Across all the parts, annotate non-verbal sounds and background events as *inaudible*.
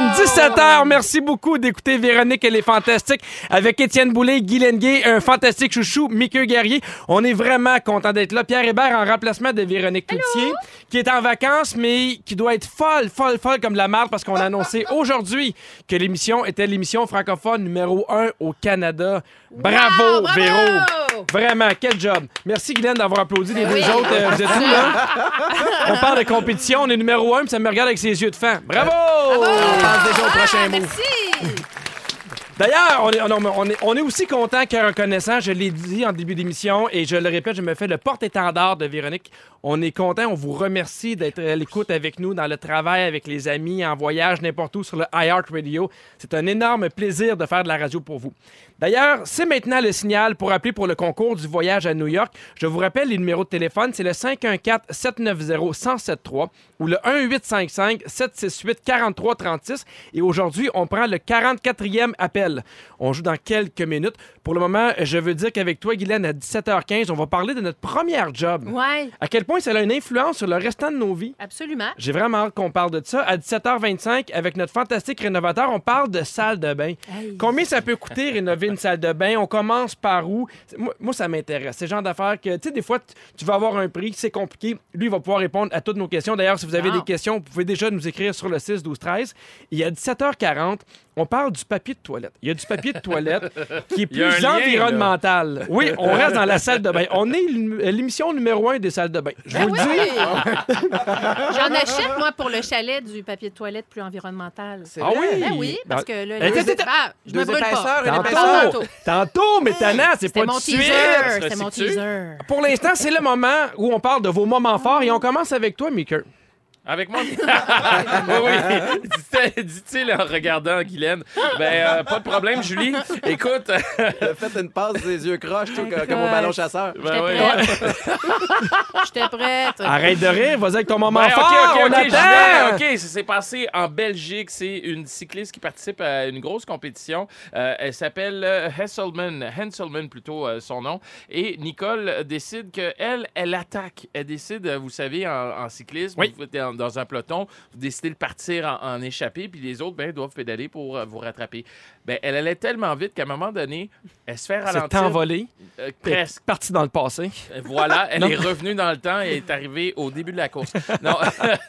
17h, merci beaucoup d'écouter Véronique, elle est fantastique, avec Étienne Boulay, Guy Lenguet, un fantastique chouchou, Mickey Guerrier. On est vraiment content d'être là. Pierre Hébert en remplacement de Véronique Cloutier, qui est en vacances, mais qui doit être folle, folle, folle comme la marde, parce qu'on a *laughs* annoncé aujourd'hui que l'émission était l'émission francophone numéro 1 au Canada. Bravo, bravo! Véro! Vraiment, quel job. Merci, Guylaine, d'avoir applaudi les deux autres. Euh, vous êtes où, là? On parle de compétition, on est numéro 1, puis ça me regarde avec ses yeux de fan. Bravo! On passe déjà au prochain mot. Merci. D'ailleurs, on est, on, est, on est aussi content que reconnaissant, je l'ai dit en début d'émission et je le répète, je me fais le porte-étendard de Véronique. On est content, on vous remercie d'être à l'écoute avec nous dans le travail, avec les amis, en voyage, n'importe où sur le iHeart Radio. C'est un énorme plaisir de faire de la radio pour vous. D'ailleurs, c'est maintenant le signal pour appeler pour le concours du voyage à New York. Je vous rappelle les numéros de téléphone, c'est le 514-790-1073 ou le 1855-768-4336. Et aujourd'hui, on prend le 44e appel. On joue dans quelques minutes. Pour le moment, je veux dire qu'avec toi, Guylaine, à 17h15, on va parler de notre première job. Ouais, À quel point ça a une influence sur le restant de nos vies. absolument. J'ai vraiment hâte qu'on parle de ça. À 17h25, avec notre fantastique rénovateur, on parle de salle de bain. Hey. Combien ça peut coûter rénover une salle de bain? On commence par où? Moi, moi, ça m'intéresse. C'est le genre d'affaires que, tu sais, des fois, tu- vas avoir un prix, c'est compliqué. Lui, il va pouvoir répondre à toutes nos questions. D'ailleurs, si vous avez des questions, vous pouvez déjà nous écrire sur le 6 12 13. Et à 17h40, on parle du papier de toilette. Il y a du papier de toilette *laughs* qui est plus lien, environnemental. Oui, on reste dans la salle de bain. On est l'ém- l'émission numéro un des salles de bain. Je vous le dis. *laughs* J'en achète, moi, pour le chalet du papier de toilette plus environnemental. C'est Ah vrai? oui? Ben oui, parce que là, Eh, t'es- Ah, je me Deux brûle épaisseurs, pas. une Tantôt, épaisseur. tantôt. Tantôt, mais Tana, c'est pas mon teaser. Se mon teaser. Pour l'instant, c'est le moment où on parle de vos moments forts et on commence avec toi, Mickey. Avec moi? *laughs* *laughs* oui, oui. Dit- Dit-il en regardant Guylaine? Ben, euh, pas de problème, Julie. Écoute. T'as fait une passe des yeux croches, tout, comme comme au ballon chasseur. Ben J'étais oui. prête. *laughs* J'étais prête. Arrête de rire, vas-y avec ton moment Ben, fort, OK, OK, on OK, attend. OK, ça s'est passé en Belgique. C'est une cycliste qui participe à une grosse compétition. Euh, elle s'appelle euh, Hesselman, Henselman plutôt euh, son nom. Et Nicole décide qu'elle, elle attaque. Elle décide, euh, vous savez, en, en cyclisme, Oui. vous dans, un peloton, vous décidez de partir en, en échappée, puis les autres ben, doivent pédaler pour euh, vous rattraper. Ben, elle allait tellement vite qu'à un moment donné, elle se fait ralentir. euh, t'es presque. parti dans le passé. Voilà, elle est revenue dans le temps et est arrivée au début de la course. Non,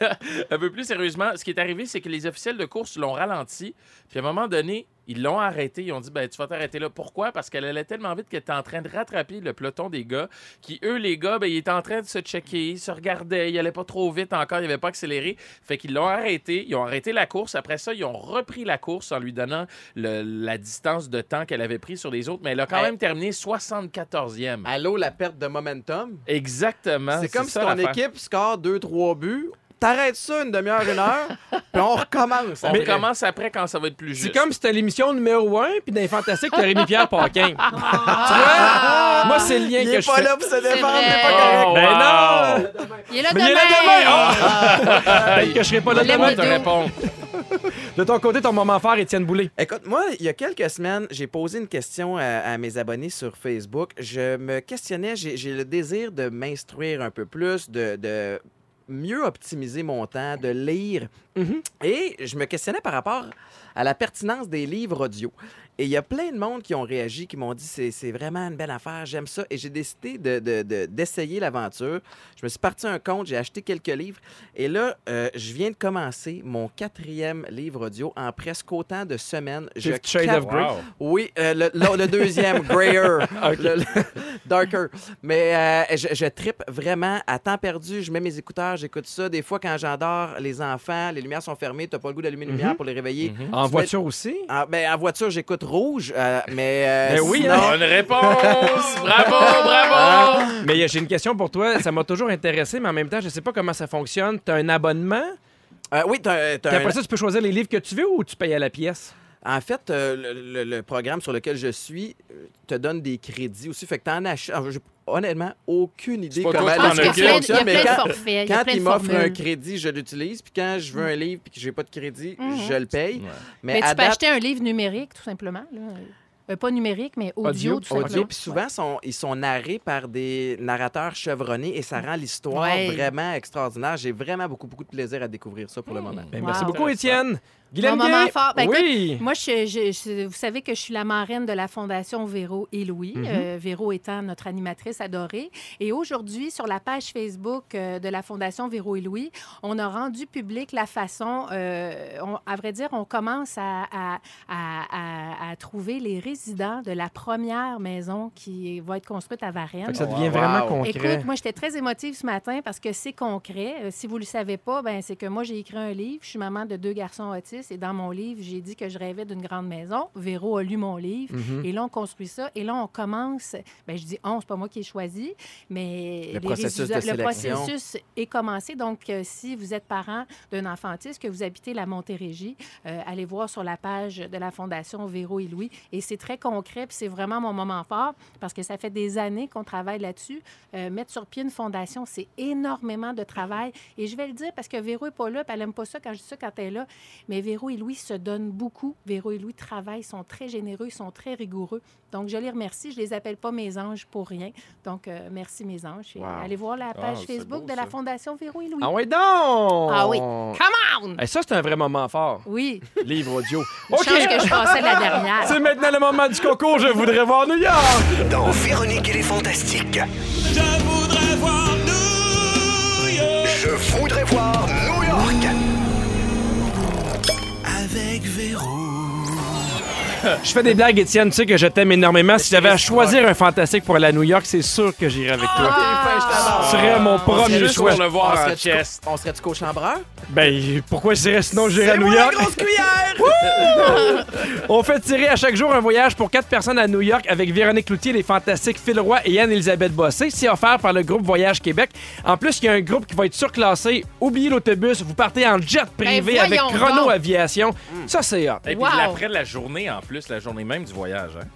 *laughs* un peu plus sérieusement, ce qui est arrivé, c'est que les officiels de course l'ont ralenti. Puis à un moment donné, ils l'ont arrêté. Ils ont dit ben, Tu vas t'arrêter là. Pourquoi? Parce qu'elle allait tellement vite qu'elle était en train de rattraper le peloton des gars. Qui, eux, les gars, ben, ils étaient en train de se checker, ils se regardaient. Ils allaient pas trop vite encore. Ils n'avaient pas accéléré. Fait qu'ils l'ont arrêté. Ils ont arrêté la course. Après ça, ils ont repris la course en lui donnant le- la distance de temps qu'elle avait pris sur les autres. Mais elle a quand Hey. même terminé 74e. Allô, la perte de momentum? Exactement. C'est comme si ça, ton équipe score 2-3 buts. T'arrêtes ça une demi-heure, une heure, puis on recommence. On Mais- recommence après quand ça va être plus C'est juste. comme si c'était l'émission numéro 1, puis dans les Fantastiques, t'as Rémi-Pierre Paquin. tu vois? Moi, c'est le lien Il que est je pas fais. là pour se défendre, il est pas correct. Oh, Ben non! Il est là demain. il est là demain! Ah! *laughs* Peut-être que je serai pas là demain. Te réponds. De ton côté, ton moment fort, Étienne Boulay. Écoute, moi, il y a quelques semaines, j'ai posé une question à, à mes abonnés sur Facebook. Je me questionnais, j'ai j'ai le désir de m'instruire un peu plus, de, de mieux optimiser mon temps, de lire. Mhm. Et je me questionnais par rapport à la pertinence des livres audio. Et il y a plein de monde qui ont réagi, qui m'ont dit c'est c'est vraiment une belle affaire, j'aime ça. Et j'ai décidé de- de- de- d'essayer l'aventure. Je me suis parti un compte, j'ai acheté quelques livres. Et là, euh, je viens de commencer mon quatrième livre audio en presque autant de semaines. Je Shades cap- of Grey? Wow. Oui, euh, le, le- le deuxième, Grayer, *laughs* le- *laughs* Darker. Mais euh, je, je trippe vraiment à temps perdu. Je mets mes écouteurs, j'écoute ça. Des fois, quand j'endors les enfants, les lumières sont fermées, t'as pas le goût d'allumer une lumière Mhm. pour les réveiller. Mhm. En Tu voiture aussi? En, ben, en voiture, j'écoute rouge, euh, mais. euh, Ben oui, sinon- hein. Bonne réponse! Bravo, bravo! Mais euh, j'ai une question pour toi. Ça m'a toujours intéressé, mais en même temps, je sais pas comment ça fonctionne. T'as un abonnement? Euh, oui, t'as, t'as un- après ça, tu peux choisir les livres que tu veux ou tu payes à la pièce? En fait, euh, le, le- le programme sur lequel je suis euh, te donne des crédits aussi. Fait que t'en achètes. ah, j'ai honnêtement aucune idée comment toi qui le t'en Parce qu'il y a occupes. plein de- il y a fonctionne. Mais quand, forfaits. Quand il m'offre un crédit, je l'utilise. Puis quand je veux un livre et que j'ai pas de crédit, je le paye. Ouais. Mais, tu peux acheter un livre numérique, tout simplement. là. Euh, pas numérique, mais audio, Audio, tout Audio, simplement. puis souvent, sont, ils sont narrés par des narrateurs chevronnés et ça rend l'histoire Ouais. vraiment extraordinaire. J'ai vraiment beaucoup, beaucoup de plaisir à découvrir ça pour le moment. Ben, Wow. Merci beaucoup, Étienne. Guylaine Mon moment fort. Ben, oui. Moi, je, je- je- vous savez que je suis la marraine de la Fondation Véro et Louis, euh, Véro étant notre animatrice adorée. Et aujourd'hui, sur la page Facebook euh, de la Fondation Véro et Louis, on a rendu public la façon, euh, on- à vrai dire, on commence à, à- à- à- à trouver les résidents de la première maison qui va être construite à Varennes. Ça devient Wow. vraiment Wow. concret. Écoute, moi, j'étais très émotive ce matin parce que c'est concret. Euh, si vous ne le savez pas, ben, c'est que moi, j'ai écrit un livre. Je suis maman de deux garçons autistes et dans mon livre, j'ai dit que je rêvais d'une grande maison. Véro a lu mon livre Mhm. et là, on construit ça. Et là, on commence. Ben, je dis on, c'est pas moi qui ai choisi, mais Le les processus de résidus- le processus est commencé. Donc, euh, si vous êtes parent d'un enfant autiste, que vous habitez la Montérégie, euh, allez voir sur la page de la Fondation Véro et Louis. Et c'est très concret, puis c'est vraiment mon moment fort parce que ça fait des années qu'on travaille là-dessus. Euh, mettre sur pied une fondation, c'est énormément de travail. Et je vais le dire parce que Véro n'est pas là, puis elle n'aime pas ça quand je dis ça quand elle est là. Mais Véro et Louis se donnent beaucoup. Véro et Louis travaillent, sont très généreux, ils sont très rigoureux. Donc, je les remercie. Je les appelle pas mes anges pour rien. Donc, euh, merci mes anges. Et Wow. Allez voir la page c'est Facebook beau, de la. Fondation Véro et Louis. Ah oui, donc! Ah oui. Come on! Hey, ça, c'est un vrai moment fort. Oui, Livre audio. *laughs* chance que je passais la dernière. C'est maintenant le moment du concours. Je voudrais voir New York. Dans Véronique et les Fantastiques. Je voudrais voir New York Je voudrais voir New York. Je fais des blagues, Étienne. Tu sais que je t'aime énormément. Si j'avais à choisir un fantastique pour aller à New York, c'est sûr que j'irais avec toi. Ce serait mon premier Juste choix. pour le voir en chest. on serait-tu co-chambreur? Ben, pourquoi je dirais sinon j'irais à New York? grosse cuillère! *laughs* On fait tirer à chaque jour un voyage pour quatre personnes à New York avec Véronique Cloutier, les fantastiques Phil Roy et Anne-Elisabeth Bossé. C'est offert par le groupe Voyage Québec. En plus, il y a un groupe qui va être surclassé. Oubliez l'autobus, vous partez en jet privé Ben, avec voyons Chrono. Aviation. Ça, c'est hot. Et puis Wow. après la journée, en plus, la journée même du voyage. Hein?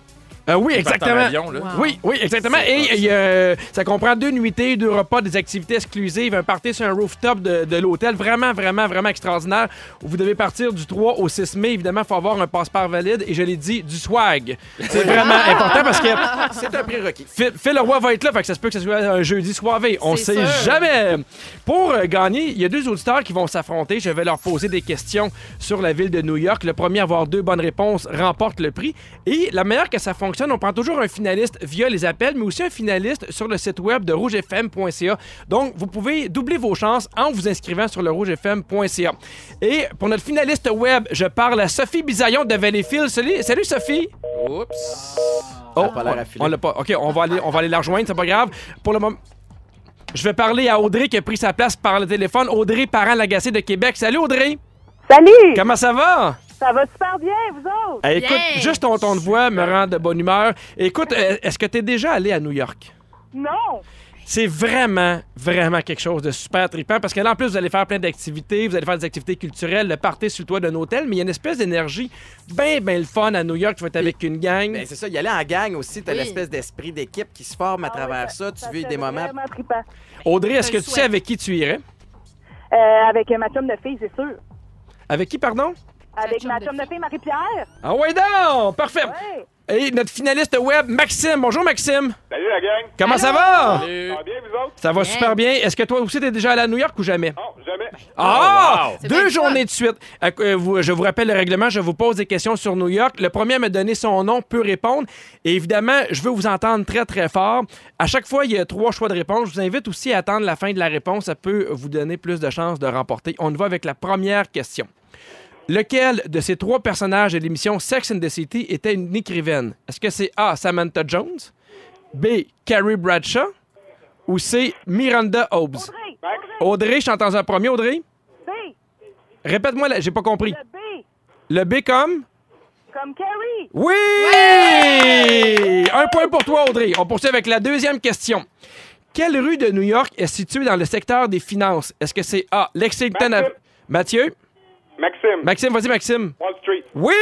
Euh, oui, exactement. avion, là. Wow. Oui, oui, exactement. Et euh, ça comprend deux nuitées, deux repas, des activités exclusives, un party sur un rooftop de, de l'hôtel. Vraiment, vraiment, vraiment extraordinaire. Vous devez partir du 3 au 6 mai. Évidemment, il faut avoir un passeport valide. Et je l'ai dit, du swag. C'est vraiment important parce que *laughs* C'est un prérequis. Phil, Phil Leroy va être là, fait que ça se peut que ce soit un jeudi soirée. On C'est sait sûr. jamais. Pour euh, gagner, il y a deux auditeurs qui vont s'affronter. Je vais leur poser des questions sur la ville de New York. Le premier à avoir deux bonnes réponses remporte le prix. Et la meilleure que ça fonctionne, on prend toujours un finaliste via les appels, mais aussi un finaliste sur le site web de rougefm.ca. Donc, vous pouvez doubler vos chances en vous inscrivant sur le rougefm.ca. Et pour notre finaliste web, je parle à Sophie Bisaillon de Valleyfield. Salut, salut Sophie! Oups. Oh, pas on l'a pas. OK, on va aller, on va aller la rejoindre, c'est pas grave. Pour le moment. Je vais parler à Audrey qui a pris sa place par le téléphone. Audrey Parent-Lagacé de Québec. Salut Audrey! Salut! Comment ça va? Ça va super bien, vous autres? Eh, écoute, Bien. juste ton ton de voix me rend de bonne humeur. Écoute, euh, est-ce que tu es déjà allé à New York? Non! C'est vraiment, vraiment quelque chose de super trippant parce que là, en plus, vous allez faire plein d'activités, vous allez faire des activités culturelles, le party sur le toit d'un hôtel, mais il y a une espèce d'énergie bien, bien le fun à New York. Tu vas être avec une gang. Ben, c'est ça, y aller en gang aussi, t'as Oui. l'espèce d'esprit d'équipe qui se forme à Ah travers oui, ça. Tu vis des moments. vraiment trippant. Audrey, est-ce que tu sais avec qui tu irais? Euh, avec ma chum de fille, c'est sûr. Avec qui, pardon? Avec ma chum de fille. Marie-Pierre. Ah ouais, donc! Parfait! Ouais. Et notre finaliste web, Maxime. Bonjour, Maxime. Salut la gang! Comment ça va? Salut. Ça va bien, vous autres? Ça va Bien. super bien. Est-ce que toi aussi, t'es déjà allé à New York ou jamais? Non, jamais. Ah! wow. Bien Deux journées de suite. Euh, euh, je vous rappelle le règlement. Je vous pose des questions sur New York. Le premier à me donner son nom peut répondre. Et évidemment, je veux vous entendre très, très fort. À chaque fois, il y a trois choix de réponse. Je vous invite aussi à attendre la fin de la réponse. Ça peut vous donner plus de chances de remporter. On y va avec la première question. Lequel de ces trois personnages de l'émission Sex and the City était une écrivaine? Est-ce que c'est A. Samantha Jones, B. Carrie Bradshaw ou C. Miranda Hobbs? Audrey? Audrey, je t'entends un premier, Audrey? B, Répète-moi, j'ai pas compris. le B, Le B comme? comme Carrie. Oui! Un point pour toi, Audrey. On poursuit avec la deuxième question. Quelle rue de New York est située dans le secteur des finances? Est-ce que c'est A. Lexington Mathieu? Maxime. Maxime, vas-y, Maxime. Wall Street. Oui!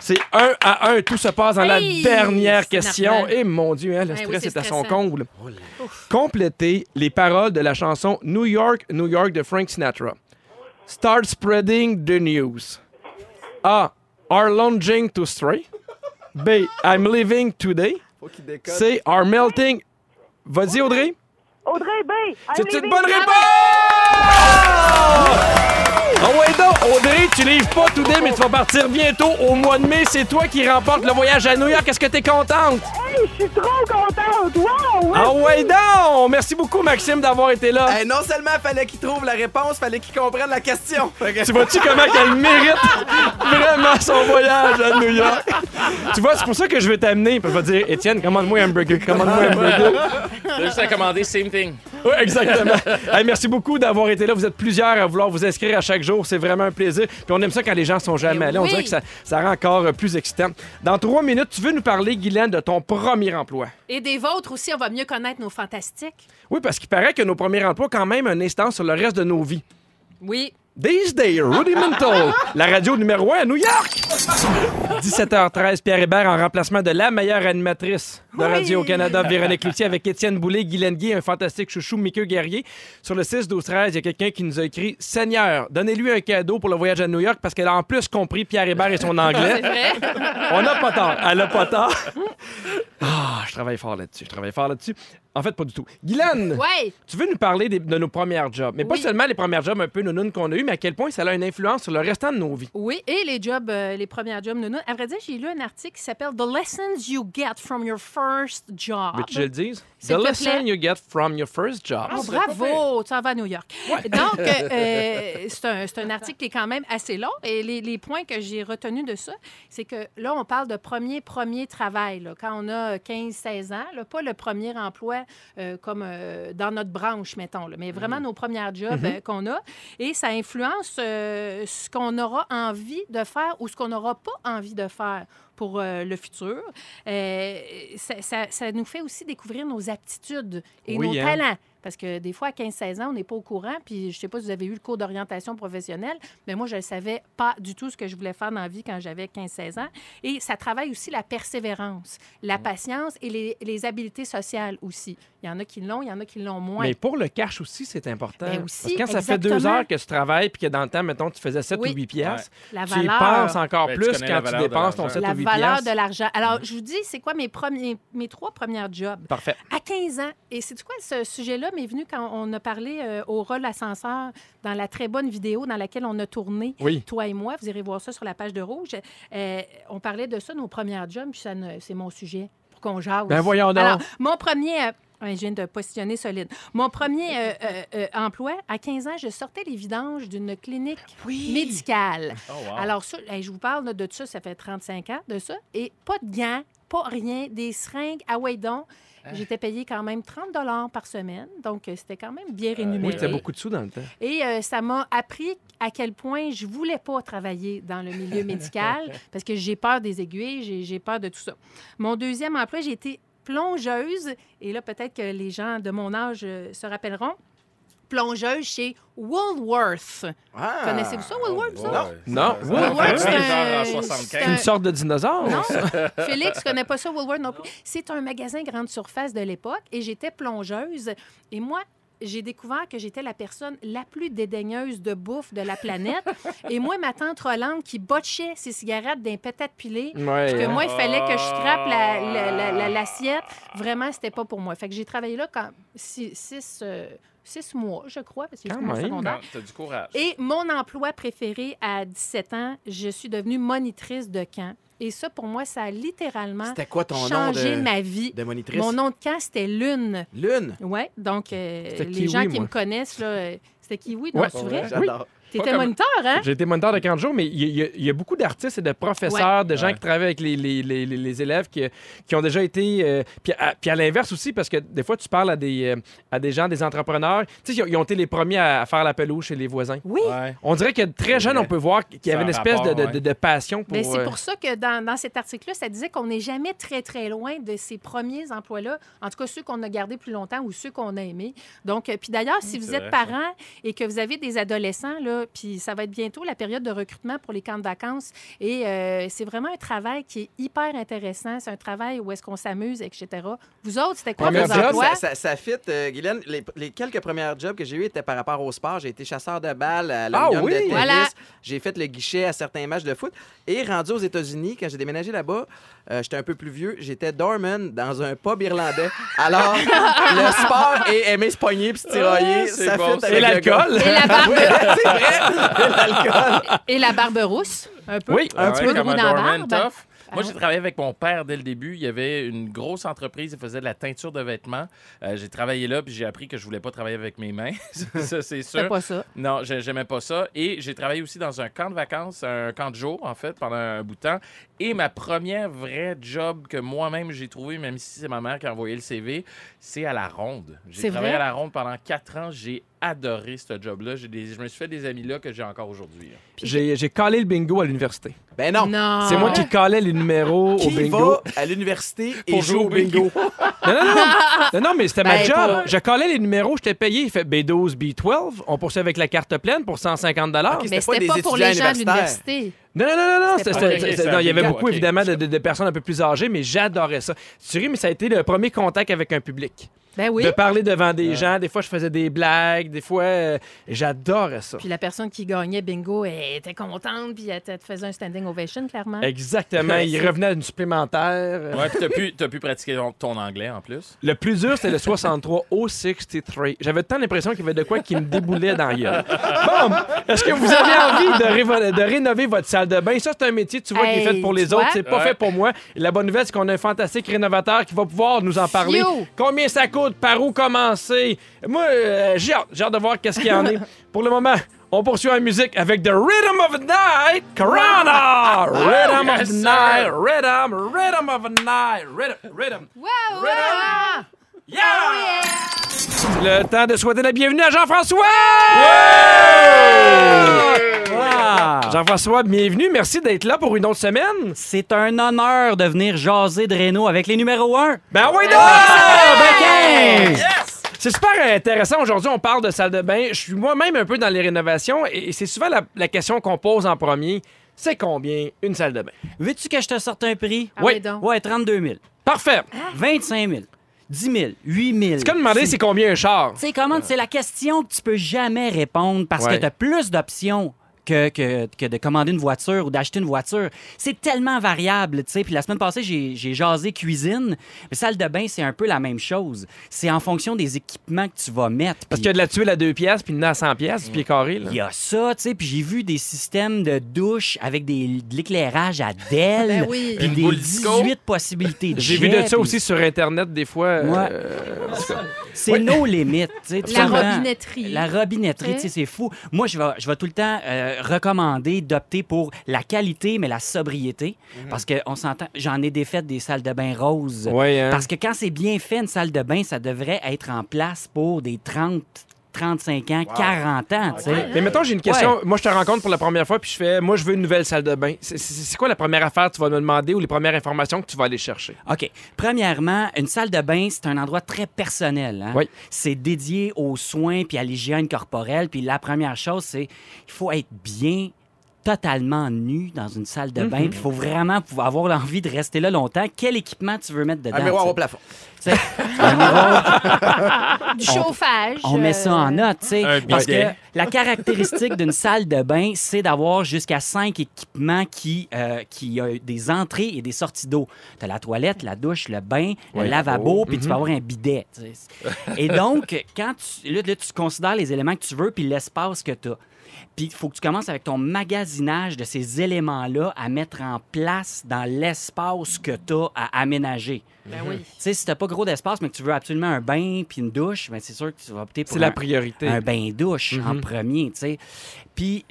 C'est un à un. Tout se passe dans la dernière question. Et mon Dieu, hein, le Eh oui, stress c'est est à son comble. Complétez les paroles de la chanson New York, New York de Frank Sinatra. Start spreading the news. A. Are lunging to stray? B. I'm living today. C. Are melting. Vas-y, Audrey. Audrey B. C'est une leaving. bonne réponse! Oh ouais donc, Audrey, tu livres pas today, mais tu vas partir bientôt au mois de mai. C'est toi qui remporte le voyage à New York. Est-ce que t'es contente? Hey, je suis trop contente. Wow! Ah ouais donc! Merci beaucoup, Maxime, d'avoir été là. Hey, non seulement fallait qu'il trouve la réponse, fallait qu'il comprenne la question. Tu vois-tu comment qu'elle mérite? vraiment *laughs* son voyage à New York? tu vois, c'est pour ça que je vais t'amener. Je vais dire, Étienne, commande-moi un burger, commande-moi un *laughs* burger. T'as juste à commander same thing. Oui, exactement. Hey, merci beaucoup d'avoir été là. Vous êtes plusieurs à vouloir vous inscrire à chaque jour. C'est vraiment un plaisir. Puis on aime ça quand les gens sont jamais allés. On oui. dirait que ça, ça rend encore euh, plus excitant. Dans trois minutes, tu veux nous parler, Guylaine, de ton premier emploi? Et des vôtres aussi, on va mieux connaître nos fantastiques. Oui, parce qu'il paraît que nos premiers emplois ont quand même un instance sur le reste de nos vies. Oui. These Days Rudimental, la radio numéro 1 à New York. 17h13, Pierre Hébert en remplacement de la meilleure animatrice de Radio au Canada, Véronique Loutier, avec Étienne Boulay, Guylaine Guy, un fantastique chouchou, Mickey Guerrier. Sur le 6 12 13 il y a quelqu'un qui nous a écrit Seigneur, donnez-lui un cadeau pour le voyage à New York parce qu'elle a en plus compris Pierre Hébert et son anglais. Vrai? On n'a pas tort. Elle n'a pas tort. Ah, je travaille fort là-dessus. Je travaille fort là-dessus. En fait, pas du tout. Guylaine, Ouais. tu veux nous parler des- de nos premières jobs, mais pas Oui. seulement les premières jobs un peu nounounes qu'on a eues, mais à quel point ça a une influence sur le restant de nos vies. Oui, et les jobs, euh, les premiers jobs nounou. À vrai dire, j'ai lu un article qui s'appelle The Lessons You Get from Your First Job. Veux-tu que je le dise? S'il The te lesson plaît. you get from your first job. Oh, bravo! Tu en vas à New York. *laughs* Donc, euh, *laughs* euh, c'est un, c'est un article qui est quand même assez long. Et les, les points que j'ai retenus de ça, c'est que là, on parle de premier, premier travail. là, quand on a 15-16 ans, là, pas le premier emploi euh, comme euh, dans notre branche, mettons, là, mais vraiment nos premières jobs euh, qu'on a. Et ça influence ce qu'on aura envie de faire ou ce qu'on n'aura pas envie de faire pour euh, le futur. Euh, ça, ça- ça nous fait aussi découvrir nos aptitudes et Oui, nos hein. talents. Parce que des fois, à 15-16 ans, on n'est pas au courant. Puis je sais pas si vous avez eu le cours d'orientation professionnelle, mais moi, je ne savais pas du tout ce que je voulais faire dans la vie quand j'avais 15-16 ans. Et ça travaille aussi la persévérance, la patience et les, les habiletés sociales aussi. Il y en a qui l'ont, il y en a qui l'ont moins. Mais pour le cash aussi, c'est important. Ben aussi, Parce que quand ça fait deux heures que tu travailles puis que dans le temps, mettons, tu faisais 7 Oui. ou 8 piastres, tu y penses encore Ben, plus quand tu dépenses ton l'argent. 7 la ou 8 valeur piastres. de l'argent. Alors, je vous dis, c'est quoi mes, premiers, mes trois premiers jobs? Parfait. À 15 ans, et c'est quoi ce sujet-là? M'est venu quand on a parlé euh, au rôle ascenseur dans la très bonne vidéo dans laquelle on a tourné, Oui. toi et moi. Vous irez voir ça sur la page de Rouge. Euh, on parlait de ça, nos premières jobs, puis c'est mon sujet pour qu'on jase. Ben voyons donc. Alors, mon premier... euh, je viens de positionner solide. Mon premier euh, euh, euh, emploi, à 15 ans, je sortais les vidanges d'une clinique médicale. Oh, wow. Alors, ça, je vous parle de ça, ça fait 35 ans de ça. Et pas de gants, pas rien, des seringues à donc. J'étais payée quand même 30 par semaine. Donc, euh, c'était quand même bien rémunéré. Oui, c'était beaucoup de sous dans le temps. Et euh, ça m'a appris à quel point je voulais pas travailler dans le milieu *laughs* médical parce que j'ai peur des aiguilles, j'ai- peur de tout ça. Mon deuxième emploi, j'ai été plongeuse. Et là, peut-être que les gens de mon âge euh, se rappelleront. Plongeuse chez Woolworth. Ah. Connaissez-vous ça, Woolworth? autres? Non. Ça Woolworth, c'est 20 un- heures en c'est 75. Une sorte de dinosaure. Non, *laughs* Félix connaît pas ça, Woolworth non plus? C'est un magasin grande surface de l'époque et j'étais plongeuse. Et moi, j'ai découvert que j'étais la personne la plus dédaigneuse de bouffe de la planète. *laughs* Et moi, ma tante Rolande qui botchait ses cigarettes d'un pétate pilé, Ouais, puis que hein. moi, il fallait que je scrape la- la- la- la- l'assiette. Vraiment, c'était pas pour moi. Fait que j'ai travaillé là quand six, six, euh, six mois, je crois, parce que j'étais mon secondaire. Non, T'as du courage. Et mon emploi préféré à 17 ans, je suis devenue monitrice de camp. Et ça, pour moi, ça a littéralement C'était quoi ton nom changé de, ma vie. de monitrice? Mon nom de camp, c'était Lune. Lune? Oui, donc euh, les Kiwi, gens qui moi. me connaissent, là, euh, c'était Kiwi, non, Ouais. c'est vrai? J'adore. T'étais comme- moniteur, hein? J'ai été moniteur de 40 jours, mais il y, a- il y a beaucoup d'artistes et de professeurs, de gens Ouais. qui travaillent avec les, les- les- élèves qui, qui ont déjà été. euh, puis à, puis à l'inverse aussi, parce que des fois, tu parles à des, euh, à des gens, des entrepreneurs. Tu sais, ils, ont- été les premiers à, faire la pelouse chez les voisins. Oui. Ouais. On dirait que très jeune, on peut voir qu'il y avait une a espèce de, rapport, de- ouais. de- de passion pour. Ben, c'est euh, pour ça que dans, dans cet article-là, ça disait qu'on n'est jamais très, très loin de ces premiers emplois-là. En tout cas, ceux qu'on a gardés plus longtemps ou ceux qu'on a aimés. Donc, euh, puis d'ailleurs, si vous êtes vrai, parent et que vous avez des adolescents, là, Puis ça va être bientôt la période de recrutement pour les camps de vacances. Et euh, c'est vraiment un travail qui est hyper intéressant. C'est un travail où est-ce qu'on s'amuse, etc. Vous autres, c'était quoi Premier vos job, emplois? Ça, ça, ça fit, euh, Guylaine. Les, les quelques premiers jobs que j'ai eus étaient par rapport au sport. J'ai été chasseur de balles à Ah oui? de tennis. Voilà. J'ai fait le guichet à certains matchs de foot. Et rendu aux États-Unis, quand j'ai déménagé là-bas, euh, j'étais un peu plus vieux. J'étais doorman dans un pub irlandais. Alors, le sport et aimer se pogner puis se tirailler, Ah, c'est ça bon, fit avec l'alcool? Et la barbe, *laughs* C'est vrai, l'alcool. et la barbe rousse, un peu. Oui, un Ah petit ouais, peu de comme roux un dans la doorman barbe. tough. Moi, j'ai Ah. travaillé avec mon père dès le début. Il y avait une grosse entreprise, il faisait de la teinture de vêtements. Euh, j'ai travaillé là, puis j'ai appris que je voulais pas travailler avec mes mains. *laughs* ça, c'est sûr. pas ça. Non, j'ai- j'aimais pas ça. Et j'ai travaillé aussi dans un camp de vacances, un camp de jour, en fait, pendant un bout de temps. Et ma première vraie job que moi-même j'ai trouvé, même si c'est ma mère qui a envoyé le CV, c'est à la ronde. J'ai C'est travaillé vrai? à la ronde pendant quatre ans. J'ai adoré ce job-là. Je me suis fait des amis là que j'ai encore aujourd'hui. là. J'ai collé le bingo à l'université. Ben non. Non. C'est moi qui collais les numéros au Qui bingo. va à l'université et Pour joue au bingo? Non, non, non, non. mais c'était ma Ben, job. pas- Je collais les numéros, j'étais payé. Il fait B12, B12. On poursuit avec la carte pleine pour 150 Ok, Mais C'était pas pour les gens de universitaires. l'université. Non, non, non, non, non. Il y avait beaucoup, évidemment, de, de- de personnes un peu plus âgées, mais j'adorais ça. Tu ris, mais ça a été le premier contact avec un public. Ben oui. De parler devant des gens. Des fois, je faisais des blagues. Des fois, euh, j'adorais ça. Puis la personne qui gagnait bingo elle était contente, puis elle te faisait un standing ovation, clairement. Exactement. Il *laughs* revenait à une supplémentaire. Ouais, puis t'as pu, t'as pu pratiquer ton, ton anglais en plus. Le plus dur, c'était le 63 au 63. J'avais tant l'impression qu'il y avait de quoi qui me déboulait dans la gueule. Bon, est-ce que vous avez envie de, révo- de rénover votre salle de bain? Ça, c'est un métier, tu vois, qui est fait pour les autres. C'est pas Ouais. fait pour moi. Et la bonne nouvelle, c'est qu'on a un fantastique rénovateur qui va pouvoir nous en parler. Combien ça coûte? Par où commencer? Moi, euh, j'ai hâte. J'ai hâte de voir qu'est-ce qu'il y en est. *laughs* Pour le moment, on poursuit en musique avec The Rhythm of the Night, Corona! *laughs* Rhythm of Yes, the sir. Night, Rhythm, Rhythm of the Night, Rhythm, Rhythm. Wow, wow! Yeah! Le temps de souhaiter la bienvenue à Jean-François! Ah! Jean-François, bienvenue. Merci d'être là pour une autre semaine. C'est un honneur de venir jaser de Renault avec les numéros 1. Ben oui, donc! ben, C'est super intéressant. Aujourd'hui, on parle de salle de bain. Je suis moi-même un peu dans les rénovations et c'est souvent la, la question qu'on pose en premier. C'est combien une salle de bain? Veux-tu que je te sorte un prix? Ah Oui. oui, donc. Ouais, 32 000. Parfait. 25 000. 10 000. 8 000. C'est comme demander c'est combien un char? Tu sais, comment c'est la question que tu peux jamais répondre parce Ouais. que tu as plus d'options. Que, que, que de commander une voiture ou d'acheter une voiture. C'est tellement variable, tu sais. Puis la semaine passée, j'ai j'ai jasé cuisine. Mais salle de bain, c'est un peu la même chose. C'est en fonction des équipements que tu vas mettre. Parce Puis- qu'il y a de la tuile à deux pièces puis une à 100 pièces, pied carré. là. Il y a ça, tu sais, puis j'ai vu des systèmes de douche avec des, de l'éclairage à DEL, Ben oui. puis des boule disco. 18 possibilités de J'ai vu de ça puis aussi sur Internet des fois. Euh. C'est nos limites, tu sais. tout La robinetterie. La robinetterie, Tu tu sais. sais, c'est fou. Moi, je vais, je vais tout le temps euh, recommander d'opter pour la qualité, mais la sobriété. Parce qu'on s'entend, j'en ai défait des salles de bain roses. Ouais, hein. Parce que quand c'est bien fait, une salle de bain, ça devrait être en place pour des 30, 35 ans, 40 ans, tu sais. Mais mettons, j'ai une question. Moi, je te rencontre pour la première fois, puis je fais, moi, je veux une nouvelle salle de bain. C'est quoi la première affaire que tu vas me demander ou les premières informations que tu vas aller chercher? OK. Premièrement, une salle de bain, c'est un endroit très personnel. hein. Oui. C'est dédié aux soins puis à l'hygiène corporelle. Puis la première chose, c'est il faut être bien totalement nu dans une salle de bain. Puis il faut vraiment pouvoir avoir l'envie de rester là longtemps. Quel équipement tu veux mettre dedans? Un miroir au plafond. *laughs* Miroir, Du chauffage. on met ça en euh, note, tu sais. Parce que la caractéristique d'une salle de bain, c'est d'avoir jusqu'à cinq équipements qui, euh, qui ont des entrées et des sorties d'eau. Tu as la toilette, la douche, le bain, le lavabo, puis Mhm. tu vas avoir un bidet. Et donc, quand tu, là, là, tu considères les éléments que tu veux puis l'espace que tu as. Puis il faut que tu commences avec ton magasinage de ces éléments-là à mettre en place dans l'espace que tu as à aménager. Ben oui. Tu sais, si t'as pas gros d'espace, mais que tu veux absolument un bain puis une douche, ben c'est sûr que tu vas opter pour la un, priorité. un bain-douche en Mhm. premier, tu sais. Puis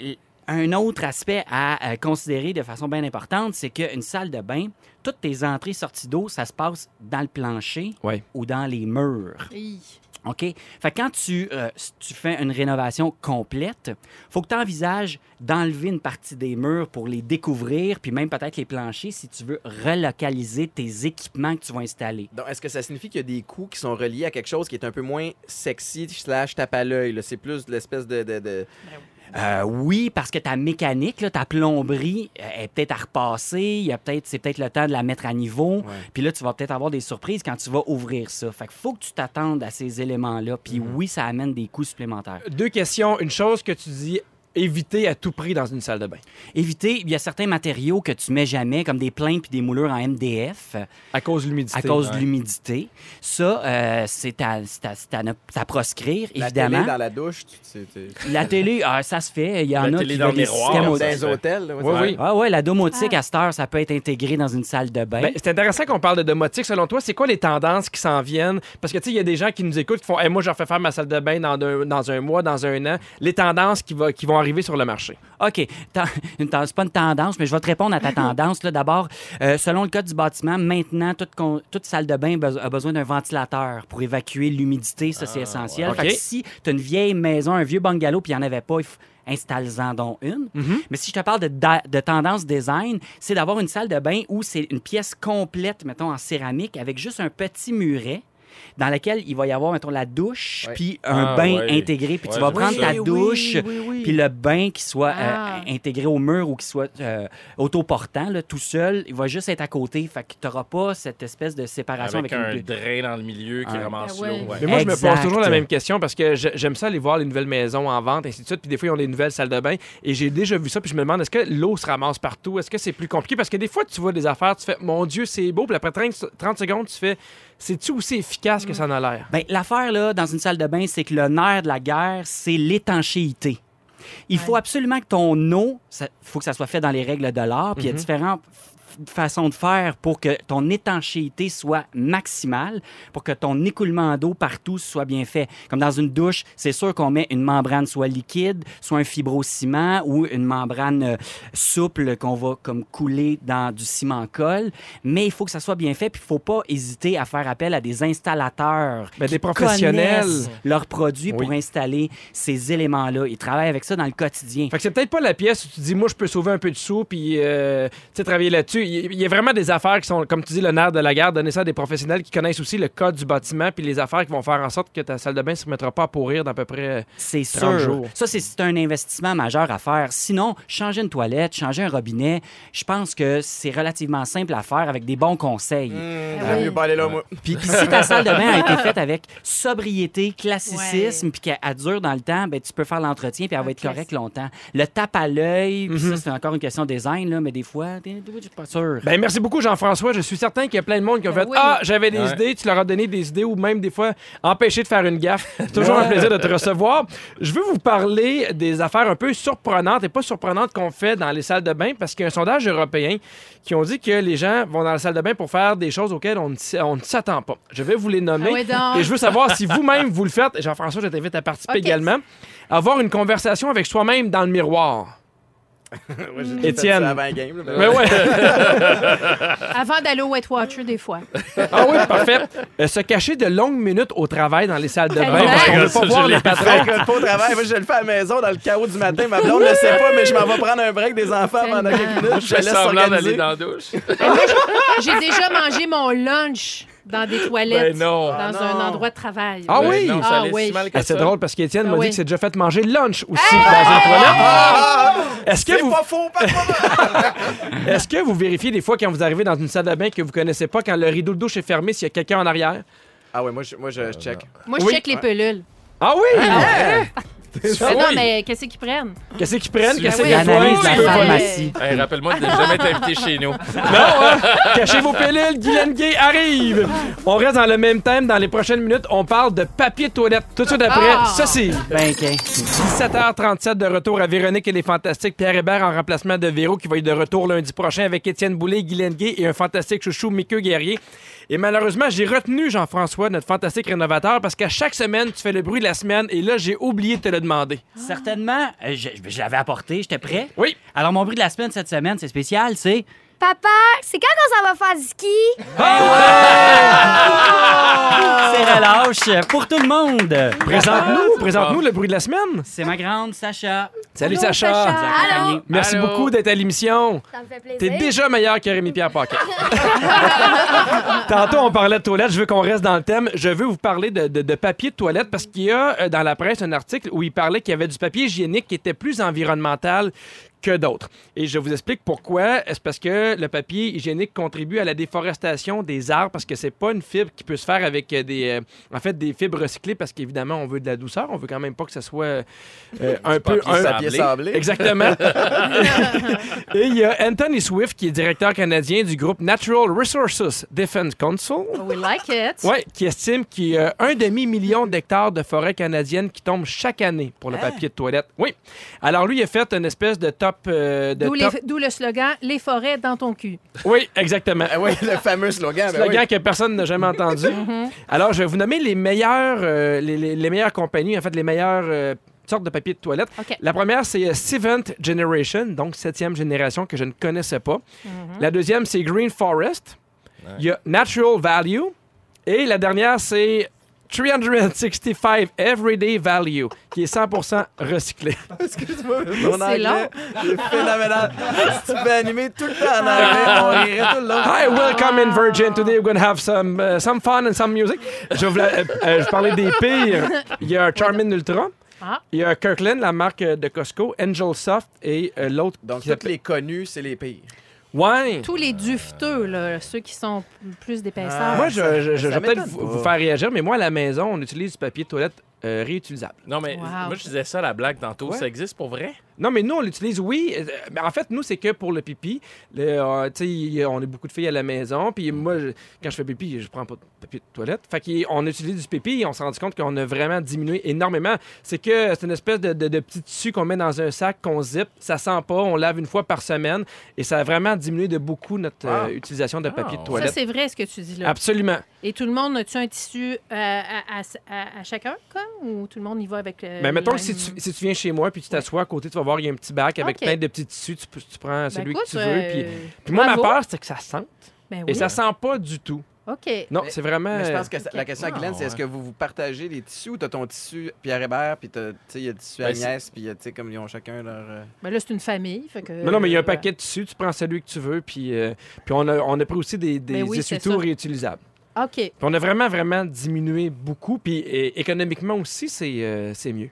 un autre aspect à euh, considérer de façon bien importante, c'est qu'une salle de bain, toutes tes entrées sorties d'eau, ça se passe dans le plancher Ouais. ou dans les murs. Hi. OK? Fait que quand tu, euh, tu fais une rénovation complète, faut que tu envisages d'enlever une partie des murs pour les découvrir, puis même peut-être les planchers si tu veux relocaliser tes équipements que tu vas installer. Donc, est-ce que ça signifie qu'il y a des coûts qui sont reliés à quelque chose qui est un peu moins sexy slash tape à l'œil? là? C'est plus de l'espèce de... de, de- Euh, oui, parce que ta mécanique, là, ta plomberie euh, est peut-être à repasser. Il y a peut-être, c'est peut-être le temps de la mettre à niveau. Puis là, tu vas peut-être avoir des surprises quand tu vas ouvrir ça. Fait qu'il faut que tu t'attendes à ces éléments-là. Puis Mhm. oui, ça amène des coûts supplémentaires. Deux questions. Une chose que tu dis éviter à tout prix dans une salle de bain. Éviter, il y a certains matériaux que tu mets jamais, comme des plaintes puis des moulures en MDF, À cause de l'humidité. à cause de l'humidité. Ça, euh, c'est à, c'est à- c'est à proscrire, La évidemment. télé dans la douche, tu La télé, ah, ça se fait. Il y en La a télé qui dans le miroir, dans les hôtels. Oui, c'est oui. Ah ouais, la domotique à cette heure, ça peut être intégré dans une salle de bain. Ben, c'est intéressant qu'on parle de domotique. Selon toi, c'est quoi les tendances qui s'en viennent? Parce que, tu sais, il y a des gens qui nous écoutent qui font Hey, Moi, je refais faire ma salle de bain dans un, dans un mois, dans un an. Les tendances qui, va- qui vont arriver sur le marché. OK. C'est pas une tendance, mais je vais te répondre à ta tendance. D'abord, euh, selon le code du bâtiment, maintenant, toute, salle de bain a besoin d'un ventilateur pour évacuer l'humidité. Ça, c'est essentiel. ouais. Fait que OK. si tu as une vieille maison, un vieux bungalow, puis il n'y en avait pas, il faut- installe-en donc une. Mais si je te parle de, de tendance design, c'est d'avoir une salle de bain où c'est une pièce complète, mettons, en céramique, avec juste un petit muret dans laquelle il va y avoir, mettons, la douche, puis un Ah, bain ouais. intégré. Puis Ouais, tu vas prendre ça. ta Oui, douche, oui, oui. puis le bain qui soit euh, Ah. intégré au mur ou qui soit euh, autoportant, là, tout seul, il va juste être à côté. Fait que tu n'auras pas cette espèce de séparation Avec avec, un une... drain dans le milieu qui Ah. ramasse ouais. l'eau. ouais. Mais moi, je me pose toujours la même question parce que j'aime ça aller voir les nouvelles maisons en vente, ainsi de suite. Puis des fois, ils ont des nouvelles salles de bain. Et j'ai déjà vu ça. Puis je me demande, est-ce que l'eau se ramasse partout? Est-ce que c'est plus compliqué? Parce que des fois, tu vois des affaires, tu fais, mon Dieu, c'est beau. Puis après 30, 30 secondes, tu fais, c'est-tu aussi efficace que ça en a l'air? Ben, l'affaire, là, dans une salle de bain, c'est que le nerf de la guerre, c'est l'étanchéité. Il faut absolument que ton eau, il faut que ça soit fait dans les règles de l'art, puis il y a différentes f- façons de faire pour que ton étanchéité soit maximale, pour que ton écoulement d'eau partout soit bien fait. Comme dans une douche, c'est sûr qu'on met une membrane soit liquide, soit un fibrociment ou une membrane euh, souple qu'on va comme couler dans du ciment-colle, mais il faut que ça soit bien fait, puis il faut pas hésiter à faire appel à des installateurs Ben, des qui professionnels. connaissent leurs produits pour installer ces éléments-là. Ils travaillent avec ça dans le quotidien. Fait que c'est peut-être pas la pièce où tu dis, moi, je peux sauver un peu de sous, puis, euh, tu sais, travailler là-dessus. Il il y a vraiment des affaires qui sont, comme tu dis, le nerf de la guerre. Donner ça à des professionnels qui connaissent aussi le code du bâtiment, puis les affaires qui vont faire en sorte que ta salle de bain ne se mettra pas à pourrir d'à peu près. euh, C'est 30 sûr. jours. Ça, c'est- c'est un investissement majeur à faire. Sinon, changer une toilette, changer un robinet, je pense que c'est relativement simple à faire avec des bons conseils. Mmh, j'aime oui. mieux pas aller là, moi. Puis, puis si ta salle de bain a été *laughs* faite avec sobriété, classicisme, Ouais. puis qu'elle elle dure dans le temps, ben, tu peux faire l'entretien puis elle va être correcte longtemps. Le tape à l'œil, puis Mhm. ça, c'est encore une question de design, là, mais des fois, je suis pas Ben, merci beaucoup, Jean-François. Je suis certain qu'il y a plein de monde qui ont Ben fait oui. Ah, j'avais des Ouais. idées, tu leur as donné des idées ou même des fois empêché de faire une gaffe. C'est *laughs* toujours un plaisir de te recevoir. Je veux vous parler des affaires un peu surprenantes et pas surprenantes qu'on fait dans les salles de bain parce qu'il y a un sondage européen qui ont dit que les gens vont dans la salle de bain pour faire des choses auxquelles on ne s'attend pas. Je vais vous les nommer Ah et je veux savoir si *laughs* vous-même vous le faites. Jean-François, je t'invite à participer également. Avoir une conversation avec soi-même dans le miroir. J'ai Étienne. avant game, là, mais Ben ouais. *laughs* Avant d'aller au Wet Watcher, des fois. Ah oui, parfait. Euh, se cacher de longues minutes au travail dans les salles de bain. Qu'on veut Ça, pas je voir les patrons. Pas au travail. Moi, je le fais à la maison dans le chaos du matin. Ma blonde ne le sait pas, mais je m'en vais prendre un break des enfants pendant quelques minutes. Je Je laisse semblant d'aller dans la douche. J'ai déjà mangé mon lunch dans des toilettes. Ben non. Dans Ah non. un endroit de travail. Ah Ben oui? non, ça Ah oui. si mal que Ah, c'est ça. drôle parce qu'Étienne Ah m'a dit oui. que c'est déjà fait manger lunch aussi dans une toilette. Ah! Est-ce que, C'est vous, pas faux, *laughs* est-ce que vous vérifiez des fois quand vous arrivez dans une salle de bain que vous connaissez pas, quand le rideau de douche est fermé, s'il y a quelqu'un en arrière? Ah ouais, moi, je, moi, je, je check. Moi, je Oui. check les pelules. Ah oui! Mais non, mais qu'est-ce qu'ils prennent? Qu'est-ce qu'ils prennent? Qu'est-ce qu'ils de la pharmacie? Hey, Rappelle-moi de ne jamais être invité chez nous. *laughs* Non, hein? Cachez vos pilules, Guylaine Gay arrive! On reste dans le même thème. Dans les prochaines minutes, on parle de papier de toilette. Tout de suite après, Ah! c'est Ben, OK. 17h37 de retour à Véronique et les Fantastiques. Pierre Hébert en remplacement de Véro qui va être de retour lundi prochain avec Étienne Boulay, Guylaine Gay et un fantastique chouchou, Mickey Guerrier. Et malheureusement, j'ai retenu Jean-François, notre fantastique rénovateur, parce qu'à chaque semaine, tu fais le bruit de la semaine et là, j'ai oublié de te le demander. Certainement, euh, je, je l'avais apporté, j'étais prêt. Oui. Alors, mon bruit de la semaine cette semaine, c'est spécial, c'est. Papa, c'est quand qu'on s'en va faire du ski? C'est relâche pour tout le monde. Présente-nous, présente-nous le bruit de la semaine. C'est ma grande Sacha. Salut Allô, Sacha. Merci Allô. beaucoup d'être à l'émission. Ça me fait plaisir. T'es déjà meilleur que Rémi-Pierre Paquet. *laughs* Tantôt, on parlait de toilettes. Je veux qu'on reste dans le thème. Je veux vous parler de, de- de papier de toilette parce qu'il y a euh, dans la presse un article où il parlait qu'il y avait du papier hygiénique qui était plus environnemental que d'autres. Et je vous explique pourquoi. C'est parce que le papier hygiénique contribue à la déforestation des arbres parce que c'est pas une fibre qui peut se faire avec euh, des, euh, en fait, des fibres recyclées parce qu'évidemment, on veut de la douceur. On veut quand même pas que ça soit euh, *laughs* un peu... un- Papier sablé. Exactement. *laughs* *laughs* Et il y a Anthony Swift, qui est directeur canadien du groupe Natural Resources Defense Council. We like it. Ouais, qui estime qu'il y a un demi-million d'hectares de forêts canadiennes qui tombent chaque année pour le papier de toilette. Oui. Alors lui, il a fait une espèce de top. Euh, de D'où top- les- d'où le slogan Les forêts dans ton cul. Oui, exactement. Ah oui, le fameux slogan. ben Slogan oui. que personne n'a jamais entendu. *laughs* Alors, je vais vous nommer les meilleures, euh, les, les- les meilleures compagnies, en fait, les meilleures euh, sortes de papier de toilette. La première, c'est Seventh Generation, donc septième génération que je ne connaissais pas. La deuxième, c'est Green Forest. Il y a Natural Value. Et la dernière, c'est 365 Everyday Value, qui est 100% recyclé. *laughs* Excuse-moi, mon C'est anglais, long. c'est phénoménal. si tu peux animer tout le temps en anglais, *laughs* on rirait tout le long. Hi, welcome in Virgin. Today we're going to have some, uh, some fun and some music. Je voulais euh, euh, je parlais des pires. Il y a Charmin Ultra. Ah. Il y a Kirkland, la marque euh, de Costco, Angel Soft et euh, l'autre. Donc, qui s'appelle- les connus, c'est les pires. Ouais. Tous les dufteux, là, ceux qui sont plus d'épaisseur. Ah, Moi, je, vais peut-être vous, faire réagir, mais moi, à la maison, on utilise du papier de toilette euh, réutilisable. Non, mais Wow. moi, je disais ça, la blague tantôt. Ouais. Ça existe pour vrai? Non, mais nous, on l'utilise, oui. euh, mais en fait, nous, c'est que pour le pipi. Le, euh, on a beaucoup de filles à la maison. Puis moi, je- quand je fais pipi, je prends pas de papier de toilette. Fait qu'on utilise du pipi et on s'est rendu compte qu'on a vraiment diminué énormément. C'est que c'est une espèce de, de- de petit tissu qu'on met dans un sac, qu'on zip. Ça sent pas. On lave une fois par semaine. Et ça a vraiment diminué de beaucoup notre euh, utilisation de papier de Ah. Ça, toilette. c'est vrai ce que tu dis là. Absolument. Et tout le monde, a-tu un tissu euh, à, à- à- à chacun, comme? Ou tout le monde y va avec le. Mais mettons que si tu, si tu viens chez moi puis tu t'assois à côté, tu vas voir, il y a un petit bac avec Ok. plein de petits tissus. Tu, prends Ben, celui écoute, que tu veux. euh, Puis, puis moi, ma peur, c'est que ça sente. Ben Et ça sent pas du tout. OK. Non, Mais- c'est vraiment. Mais je euh, pense que la question à Glenn, Ah, c'est est-ce ouais. que vous vous partagez les tissus ou t'as ton tissu Pierre Hébert, puis t'as- tu sais, il y a le tissu Ben, Agnès, puis sais, comme ils ont chacun leur. euh, Ben là, c'est une famille. Fait que, Non, non, mais il y a un euh, paquet de tissus, tu prends celui que tu veux, puis, euh, puis on, a, on a pris aussi des, des Ben oui, essuie-tout réutilisables. OK. On a vraiment, vraiment diminué beaucoup, puis économiquement aussi, c'est euh, c'est mieux.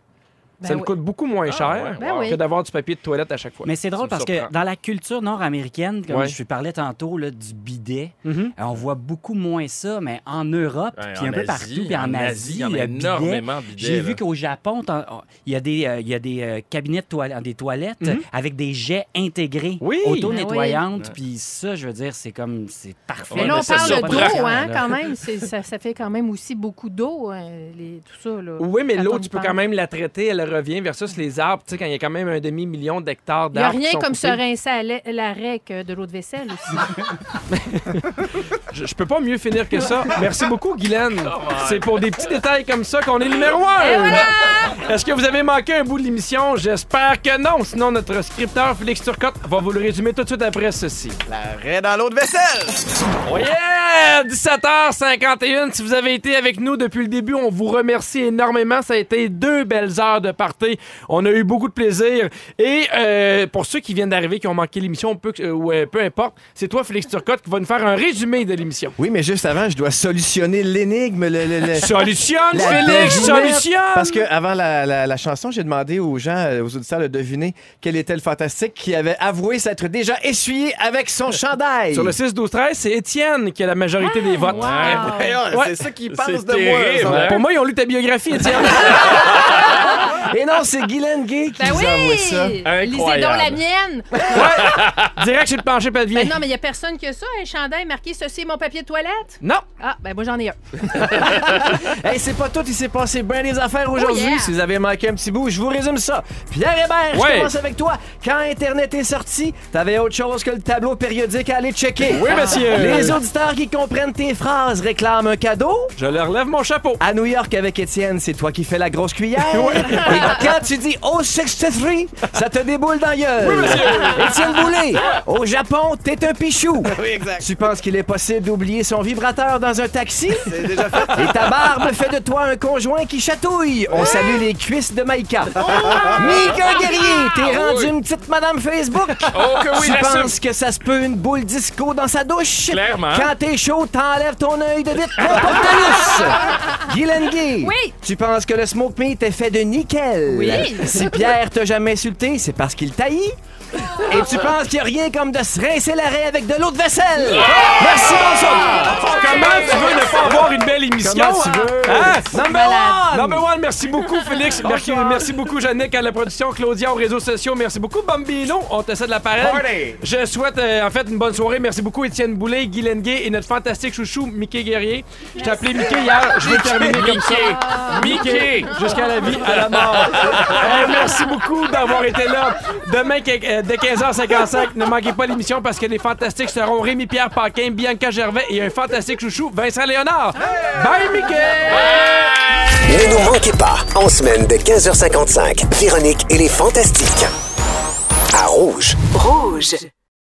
Ben ça nous oui. coûte beaucoup moins Ah, cher ouais, Ben que d'avoir du papier de toilette à chaque fois. Mais c'est drôle me parce que dans la culture nord-américaine, comme Ouais. je parlais tantôt là, du bidet, Mhm. euh, on voit beaucoup moins ça, mais en Europe, Ouais, puis en un peu Asie, partout, puis en, Asie, il y en a énormément de bidets. J'ai vu qu'au Japon, oh, il y a des, euh, il y a des euh, cabinets de toilettes, des toilettes Mhm. avec des jets intégrés, Oui. auto-nettoyantes. Ben Puis ça, je veux dire, c'est comme, c'est parfait. Mais là, mais on ça parle d'eau, hein, quand *laughs* même. Ça, ça fait quand même aussi beaucoup d'eau, hein, tout ça. Là. Oui, mais l'eau, tu peux quand même la traiter, elle revient versus les arbres, tu sais, quand il y a quand même un demi-million d'hectares Il n'y a d'arbres. rien comme se rincer à la- l'arrêt que de l'eau de vaisselle aussi. *laughs* Je, je peux pas mieux finir que ça. Merci beaucoup, Guylaine. C'est pour des petits détails comme ça qu'on est numéro un. Est-ce que vous avez manqué un bout de l'émission? J'espère que non. Sinon, notre scripteur Félix Turcotte va vous le résumer tout de suite après ceci. L'arrêt dans l'eau de vaisselle! Oh yeah! 17h51. Si vous avez été avec nous depuis le début, on vous remercie énormément. Ça a été deux belles heures de party. On a eu beaucoup de plaisir. Et euh, pour ceux qui viennent d'arriver, qui ont manqué l'émission, peu, euh, peu importe, c'est toi, Félix Turcotte, qui va nous faire un résumé de l'émission. Oui, mais juste avant, je dois solutionner l'énigme. Le, le- le- Solutionne, la Félix, solutionne! Parce que avant la, la- la chanson, j'ai demandé aux gens, euh, aux auditeurs de deviner quel était le fantastique qui avait avoué s'être déjà essuyé avec son chandail. Sur le 6-12-13, c'est Étienne qui a la majorité des votes. wow. Ouais. C'est ça qu'ils pensent de moi. terrible, hein? Pour moi, ils ont lu ta biographie, Étienne. *laughs* *laughs* Et non, c'est Guylaine Gay qui Ben nous a ça. Lisez donc Incroyable. la mienne! *laughs* Direct chez le pelvien. Ben non, mais il n'y a personne qui a ça, un chandail marqué « Ceci est mon papier de toilette? Non. ». Ah, ben moi, j'en ai un. *laughs* Hey, c'est pas tout, il s'est passé bien des affaires aujourd'hui. Oh, yeah. Si vous avez manqué un petit bout, je vous résume ça. Pierre Hébert, Ouais. je commence avec toi. Quand Internet est sorti, t'avais autre chose que le tableau périodique à aller checker. Oui, monsieur. Les auditeurs qui comprennent tes phrases réclament un cadeau. Je leur lève mon chapeau. À New York avec Étienne, c'est toi qui fais la grosse cuillère. Et quand tu dis oh 63, ça te déboule dans la gueule. Étienne Boulay, au Japon, t'es un pichou. *laughs* Oui, exact. Tu penses qu'il est possible d'oublier son vibrateur dans un taxi? C'est déjà fait. Et ta barbe fait de toi un conjoint qui chatouille. On salue les cuisses de Maïka. Mika Guerrier, t'es Ah rendu oui. une petite madame Facebook. Oh que oui, tu penses que ça se peut une boule disco dans sa douche? Clairement. Quand t'es chaud, t'enlèves ton œil de vite n'importe *laughs* Guy Oui. Tu penses que le smoke meat est fait de nickel? Oui. Si Pierre t'a jamais insulté, c'est parce qu'il taillit. Et tu penses qu'il n'y a rien comme de se rincer l'arrêt avec de l'eau de vaisselle? Merci, bonsoir! Comment tu veux ne pas avoir une belle émission? Comment tu veux? Hein? Number one! Number one, merci beaucoup, Félix. Merci, merci beaucoup, Jannick, à la production, Claudia aux réseaux sociaux. Merci beaucoup, Bambino. On te cède l'appareil. Party! Je souhaite, euh, en fait, une bonne soirée. Merci beaucoup, Étienne Boulay, Guy Lenguet et notre fantastique chouchou, Mickey Guerrier. Je t'ai appelé Mickey hier. Je vais terminer comme ça. Mickey! Jusqu'à la vie, à la mort. *laughs* Euh, merci beaucoup d'avoir été là. Demain, que- euh, dès 15h55, ne manquez pas l'émission parce que les fantastiques seront Rémi-Pierre Paquin, Bianca Gervais et un fantastique chouchou, Vincent Léonard. Bye, Mickey! Ne nous manquez pas, en semaine de 15h55, Véronique et les Fantastiques. À Rouge. Rouge.